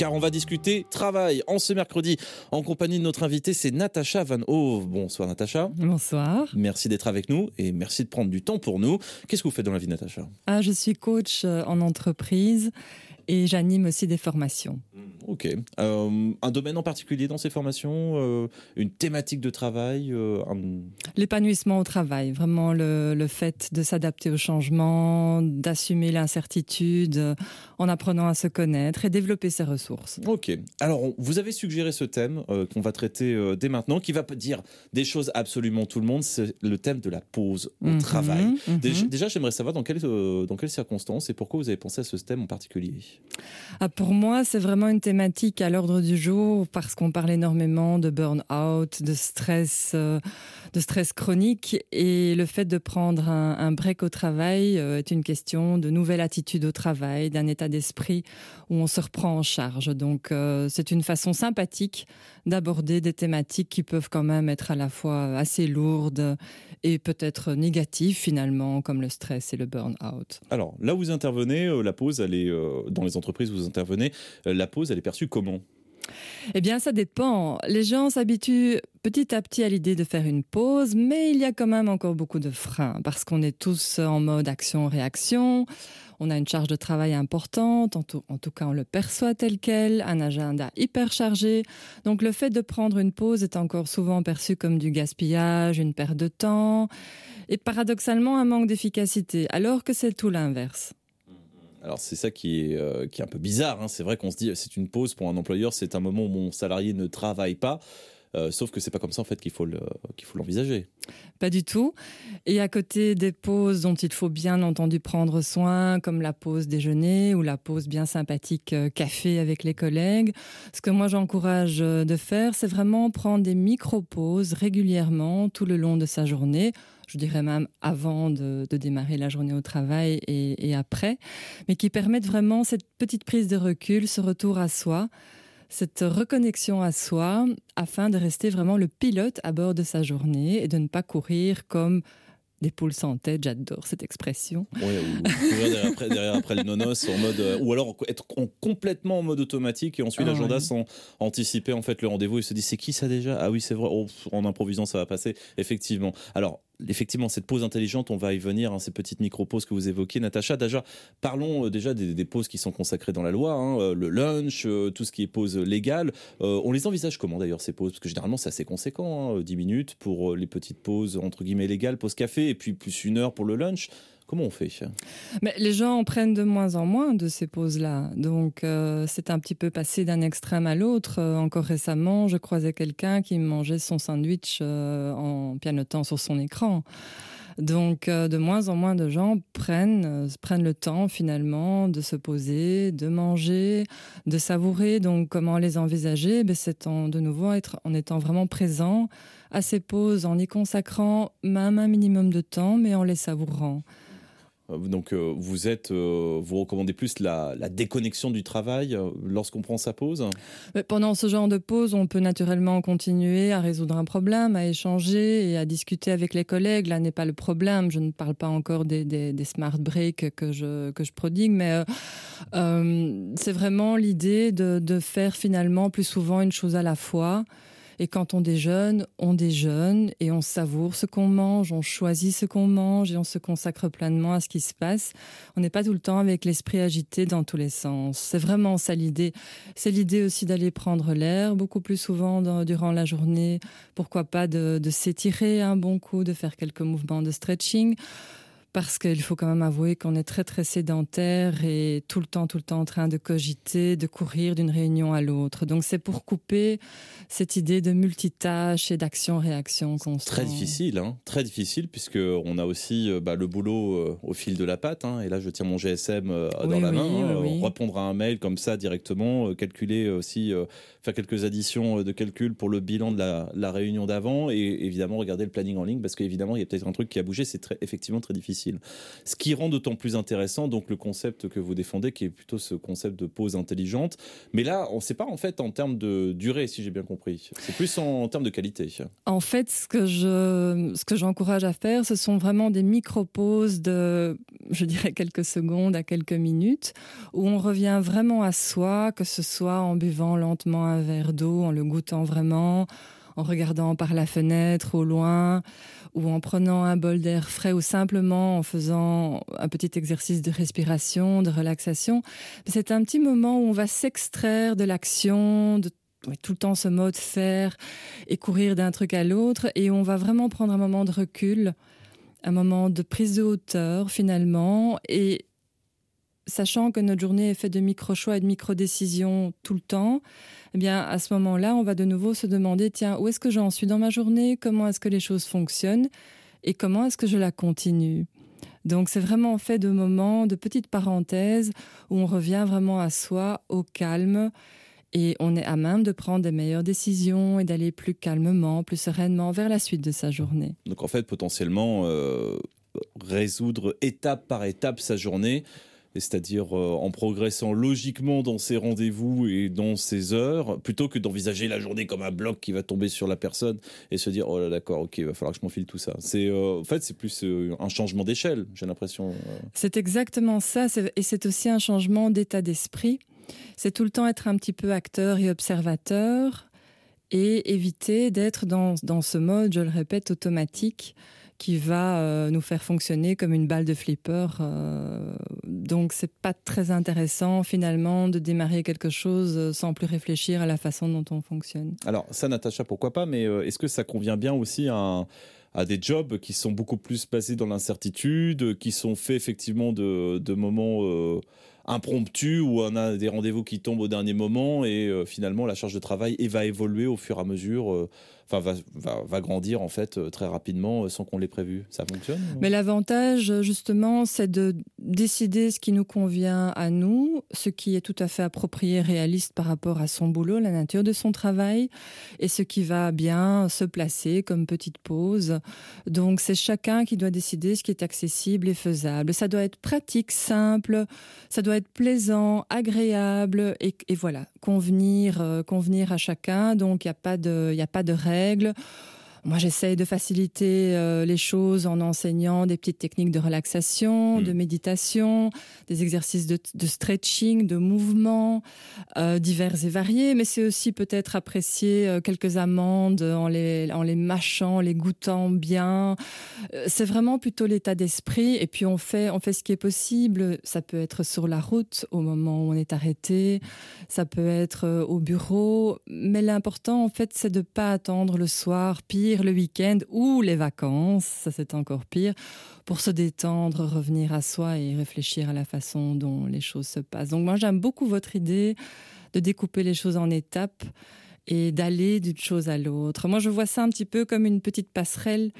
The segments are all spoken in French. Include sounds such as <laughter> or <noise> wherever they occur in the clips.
car on va discuter travail en ce mercredi en compagnie de notre invité, c'est Natacha Van Hove. Bonsoir Natacha. Bonsoir. Merci d'être avec nous et merci de prendre du temps pour nous. Qu'est-ce que vous faites dans la vie Natacha? Ah, Je suis coach euh, en entreprise et j'anime aussi des formations. Ok. Euh, un domaine en particulier dans ces formations euh, Une thématique de travail L'épanouissement au travail, vraiment le, le fait de s'adapter au changement, d'assumer l'incertitude en apprenant à se connaître et développer ses ressources. Ok. Alors, vous avez suggéré ce thème qu'on va traiter dès maintenant, qui va dire des choses absolument tout le monde, c'est le thème de la pause au Mhm, travail. mhm. Déjà, j'aimerais savoir dans quelles, euh, dans quelles circonstances et pourquoi vous avez pensé à ce thème en particulier. Ah, pour moi, c'est vraiment une thématique à l'ordre du jour parce qu'on parle énormément de burn-out, de stress, euh, de stress chronique et le fait de prendre un, break au travail euh, est une question de nouvelle attitude au travail, d'un état d'esprit où on se reprend en charge. Donc, euh, c'est une façon sympathique d'aborder des thématiques qui peuvent quand même être à la fois assez lourdes et peut-être négatives finalement, comme le stress et le burn-out. Alors, là où vous intervenez, la pause, elle est, dans les entreprises où vous intervenez, euh, la pause, elle est perçue comment? Eh bien, ça dépend. Les gens s'habituent petit à petit à l'idée de faire une pause, mais il y a quand même encore beaucoup de freins parce qu'on est tous en mode action-réaction. On a une charge de travail importante, en tout, en tout cas on le perçoit tel quel, un agenda hyper chargé. Donc le fait de prendre une pause est encore souvent perçu comme du gaspillage, une perte de temps et paradoxalement un manque d'efficacité, alors que c'est tout l'inverse. Alors c'est ça qui est, euh, un peu bizarre. hein. C'est vrai qu'on se dit c'est une pause pour un employeur, c'est un moment où mon salarié ne travaille pas. Euh, sauf que c'est pas comme ça en fait qu'il faut l'envisager. Pas du tout. Et à côté des pauses dont il faut bien entendu prendre soin, comme la pause déjeuner ou la pause bien sympathique euh, café avec les collègues, ce que moi j'encourage euh, de faire, c'est vraiment prendre des micro-pauses régulièrement tout le long de sa journée. Je dirais même avant de, démarrer la journée au travail et après, mais qui permettent vraiment cette petite prise de recul, ce retour à soi, cette reconnexion à soi afin de rester vraiment le pilote à bord de sa journée et de ne pas courir comme des poules sans tête, j'adore cette expression. Ouais, ou courir derrière après, derrière après le nonos en mode, euh, ou alors être en- complètement en mode automatique et ensuite Ah l'agenda ouais. sans anticiper en fait le rendez-vous. Il se dit c'est qui ça déjà? Ah oui c'est vrai. Oh, en improvisant ça va passer. Effectivement. Alors effectivement cette pause intelligente, on va y venir. Hein, ces petites micro pauses que vous évoquez, Natacha. Déjà parlons euh, déjà des, pauses qui sont consacrées dans la loi, hein, euh, le lunch, euh, tout ce qui est pause légale. On les envisage comment d'ailleurs ces pauses? Parce que généralement c'est assez conséquent, hein, 10 minutes pour les petites pauses entre guillemets légales, pause café et puis plus une heure pour le lunch. Comment on fait? Mais les gens en prennent de moins en moins de ces pauses-là. Donc euh, c'est un petit peu passé d'un extrême à l'autre. Euh, encore récemment, je croisais quelqu'un qui mangeait son sandwich euh, en pianotant sur son écran. Donc de moins en moins de gens prennent, prennent le temps finalement de se poser, de manger, de savourer. Donc comment les envisager? Ben, C'est en, de nouveau en étant vraiment présent à ces pauses, en y consacrant même un minimum de temps, mais en les savourant. Euh, Donc euh, vous êtes, euh, vous recommandez plus la, déconnexion du travail lorsqu'on prend sa pause? Pendant ce genre de pause, on peut naturellement continuer à résoudre un problème, à échanger et à discuter avec les collègues. Là n'est pas le problème. Je ne parle pas encore des, smart breaks que je, que je prodigue, mais c'est vraiment l'idée de faire finalement plus souvent une chose à la fois. Et quand on déjeune, on déjeune et on savoure ce qu'on mange, on choisit ce qu'on mange et on se consacre pleinement à ce qui se passe. On n'est pas tout le temps avec l'esprit agité dans tous les sens. C'est vraiment ça l'idée. C'est l'idée aussi d'aller prendre l'air beaucoup plus souvent durant la journée. Pourquoi pas de s'étirer un bon coup, de faire quelques mouvements de stretching. Parce qu'il faut quand même avouer qu'on est très très sédentaire et tout le temps, tout le temps en train de cogiter, de courir d'une réunion à l'autre. Donc c'est pour couper cette idée de multitâche et d'action-réaction constante. Très difficile, hein, très difficile, puisque on a aussi euh, bah, le boulot euh, au fil de la patte. hein, et là, je tiens mon GSM euh, dans Oui, la oui, main, hein, oui, répondre à un mail comme ça directement, calculer aussi, euh, faire quelques additions de calcul pour le bilan de la, la réunion d'avant, et évidemment regarder le planning en ligne, parce qu'évidemment, il y a peut-être un truc qui a bougé. C'est très, effectivement très difficile. Ce qui rend d'autant plus intéressant donc le concept que vous défendez, qui est plutôt ce concept de pause intelligente. Mais là, on ne sait pas en fait en termes de durée, si j'ai bien compris. C'est plus en, termes de qualité. En fait, ce que je, ce que j'encourage à faire, ce sont vraiment des micro-pauses de, je dirais, quelques secondes à quelques minutes, où on revient vraiment à soi, que ce soit en buvant lentement un verre d'eau, en le goûtant vraiment, en regardant par la fenêtre au loin, ou en prenant un bol d'air frais, ou simplement en faisant un petit exercice de respiration, de relaxation. C'est un petit moment où on va s'extraire de l'action, de tout le temps ce mode faire et courir d'un truc à l'autre, et on va vraiment prendre un moment de recul, un moment de prise de hauteur finalement, et sachant que notre journée est faite de micro-choix et de micro-décisions tout le temps, eh bien, à ce moment-là, on va de nouveau se demander, tiens, où est-ce que j'en suis dans ma journée? Comment est-ce que les choses fonctionnent? Et comment est-ce que je la continue? Donc c'est vraiment fait de moments, de petites parenthèses où on revient vraiment à soi, au calme, et on est à même de prendre des meilleures décisions et d'aller plus calmement, plus sereinement vers la suite de sa journée. Donc en fait, potentiellement, euh, résoudre étape par étape sa journée c'est-à-dire euh, en progressant logiquement dans ses rendez-vous et dans ses heures, plutôt que d'envisager la journée comme un bloc qui va tomber sur la personne et se dire oh là d'accord ok il va falloir que je m'enfile tout ça. C'est euh, en fait c'est plus euh, un changement d'échelle j'ai l'impression. C'est exactement ça et c'est aussi un changement d'état d'esprit. C'est tout le temps être un petit peu acteur et observateur et éviter d'être dans, dans ce mode, je le répète, automatique qui va euh, nous faire fonctionner comme une balle de flipper. Euh, donc c'est pas très intéressant finalement de démarrer quelque chose euh, sans plus réfléchir à la façon dont on fonctionne. Alors ça, Natacha, pourquoi pas Mais est-ce que ça convient bien aussi à, des jobs qui sont beaucoup plus basés dans l'incertitude, qui sont faits effectivement de moments impromptus où on a des rendez-vous qui tombent au dernier moment et finalement la charge de travail va évoluer au fur et à mesure va, grandir en fait euh, très rapidement euh, sans qu'on l'ait prévu. Ça fonctionne Mais l'avantage justement, c'est de décider ce qui nous convient à nous, ce qui est tout à fait approprié, réaliste par rapport à son boulot, la nature de son travail, et ce qui va bien se placer comme petite pause. Donc c'est chacun qui doit décider ce qui est accessible et faisable. Ça doit être pratique, simple, ça doit être plaisant, agréable, et, voilà, convenir, euh, convenir à chacun. Donc il n'y a pas de, il a pas de règles règles. Moi, j'essaye de faciliter euh, les choses en enseignant des petites techniques de relaxation, mm. de méditation, des exercices de, stretching, de mouvement euh, divers et variés. Mais c'est aussi peut-être apprécier euh, quelques amandes en les, en les mâchant, les goûtant bien. c'est vraiment plutôt l'état d'esprit. Et puis on fait, on fait ce qui est possible. Ça peut être sur la route au moment où on est arrêté. Ça peut être au bureau. Mais l'important, en fait, c'est de pas attendre le soir pire le week-end ou les vacances, ça c'est encore pire, pour se détendre, revenir à soi et réfléchir à la façon dont les choses se passent. Donc moi j'aime beaucoup votre idée de découper les choses en étapes et d'aller d'une chose à l'autre. Moi je vois ça un petit peu comme une petite passerelle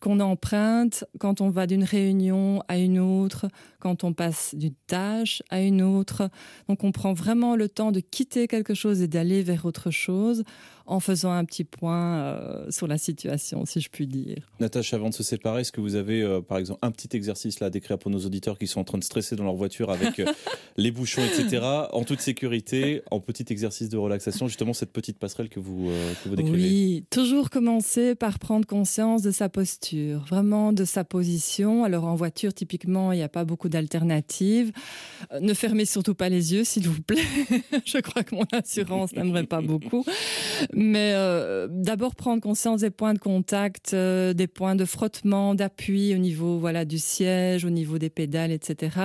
qu'on emprunte quand on va d'une réunion à une autre, quand on passe d'une tâche à une autre. Donc on prend vraiment le temps de quitter quelque chose et d'aller vers autre chose en faisant un petit point euh, sur la situation, si je puis dire. Natacha, avant de se séparer, est-ce que vous avez, euh, par exemple, un petit exercice là à décrire pour nos auditeurs qui sont en train de stresser dans leur voiture avec euh, <laughs> les bouchons, etc., en toute sécurité, en petit exercice de relaxation, justement cette petite passerelle que vous, que vous décrivez Oui, toujours commencer par prendre conscience de sa posture, vraiment de sa position. Alors en voiture, typiquement, il n'y a pas beaucoup d'alternatives. ne fermez surtout pas les yeux, s'il vous plaît. <laughs> je crois que mon assurance n'aimerait pas beaucoup. Mais euh, d'abord prendre conscience des points de contact, euh, des points de frottement, d'appui au niveau voilà du siège, au niveau des pédales, etc.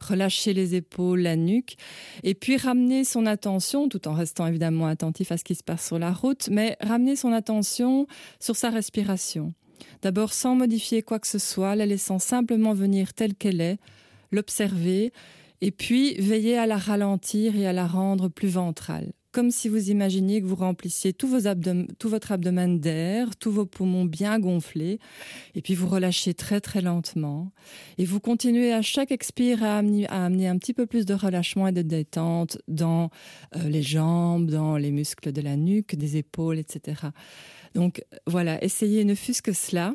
Relâcher les épaules, la nuque, et puis ramener son attention, tout en restant évidemment attentif à ce qui se passe sur la route, mais ramener son attention sur sa respiration. D'abord sans modifier quoi que ce soit, la laissant simplement venir telle qu'elle est, l'observer, et puis veiller à la ralentir et à la rendre plus ventrale comme si vous imaginiez que vous remplissiez tout, votre abdomen d'air, tous vos poumons bien gonflés, et puis vous relâchez très très lentement, et vous continuez à chaque expire à amener, à amener un petit peu plus de relâchement et de détente dans euh, les jambes, dans les muscles de la nuque, des épaules, etc. Donc voilà, essayez ne fût-ce que cela,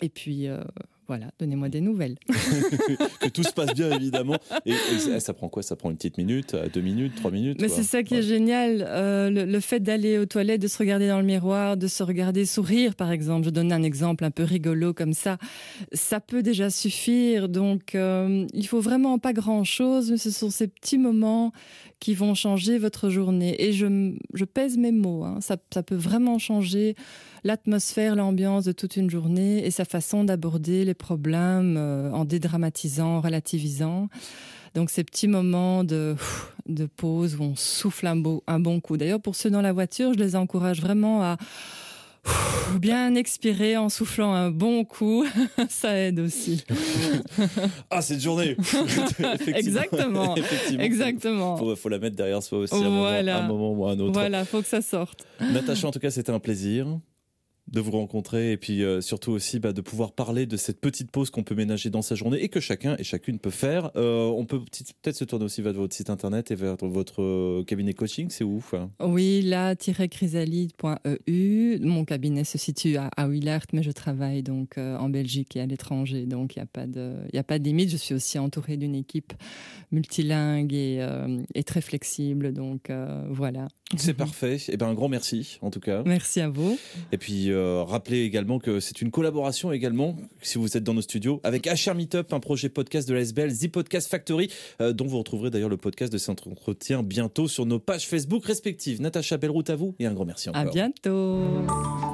et puis... Euh, voilà, donnez-moi des nouvelles. <laughs> que tout se passe bien, évidemment. Et, ça prend quoi? Ça prend une petite minute, deux minutes, trois minutes Mais c'est ça qui est génial. Euh, le, fait d'aller aux toilettes, de se regarder dans le miroir, de se regarder sourire, par exemple. Je donne un exemple un peu rigolo comme ça. Ça peut déjà suffire. Donc, euh, il faut vraiment pas grand-chose, mais ce sont ces petits moments qui vont changer votre journée. Et je, pèse mes mots. Hein. Ça, peut vraiment changer l'atmosphère, l'ambiance de toute une journée et sa façon d'aborder les problèmes euh, en dédramatisant, en relativisant. Donc ces petits moments de, de pause où on souffle un, beau, un bon coup. D'ailleurs, pour ceux dans la voiture, je les encourage vraiment à bien expirer en soufflant un bon coup, <laughs> ça aide aussi. <laughs> ah, cette journée <laughs> Exactement. Exactement. Il faut, la mettre derrière soi aussi à un moment ou à un autre. Voilà, faut que ça sorte. Natacha, en tout cas, c'était un plaisir de vous rencontrer et puis euh, surtout aussi bah, de pouvoir parler de cette petite pause qu'on peut ménager dans sa journée et que chacun et chacune peut faire. Euh, on peut peut-être se tourner aussi vers votre site internet et vers votre euh, cabinet coaching, c'est où Oui, la-chrysalide.eu. Mon cabinet se situe à, à mais je travaille donc en Belgique et à l'étranger, donc il n'y a, pas de, a pas limite. Je suis aussi entourée d'une équipe multilingue et, très flexible, donc voilà. C'est parfait. Et eh ben un grand merci en tout cas. Merci à vous. Et puis euh, rappelez également que c'est une collaboration également, si vous êtes dans nos studios, avec HR Meetup, un projet podcast de la SBL, The Podcast Factory, euh, dont vous retrouverez d'ailleurs le podcast de cet entretien bientôt sur nos pages Facebook respectives. Natacha, belle route à vous et un grand merci encore. À bientôt.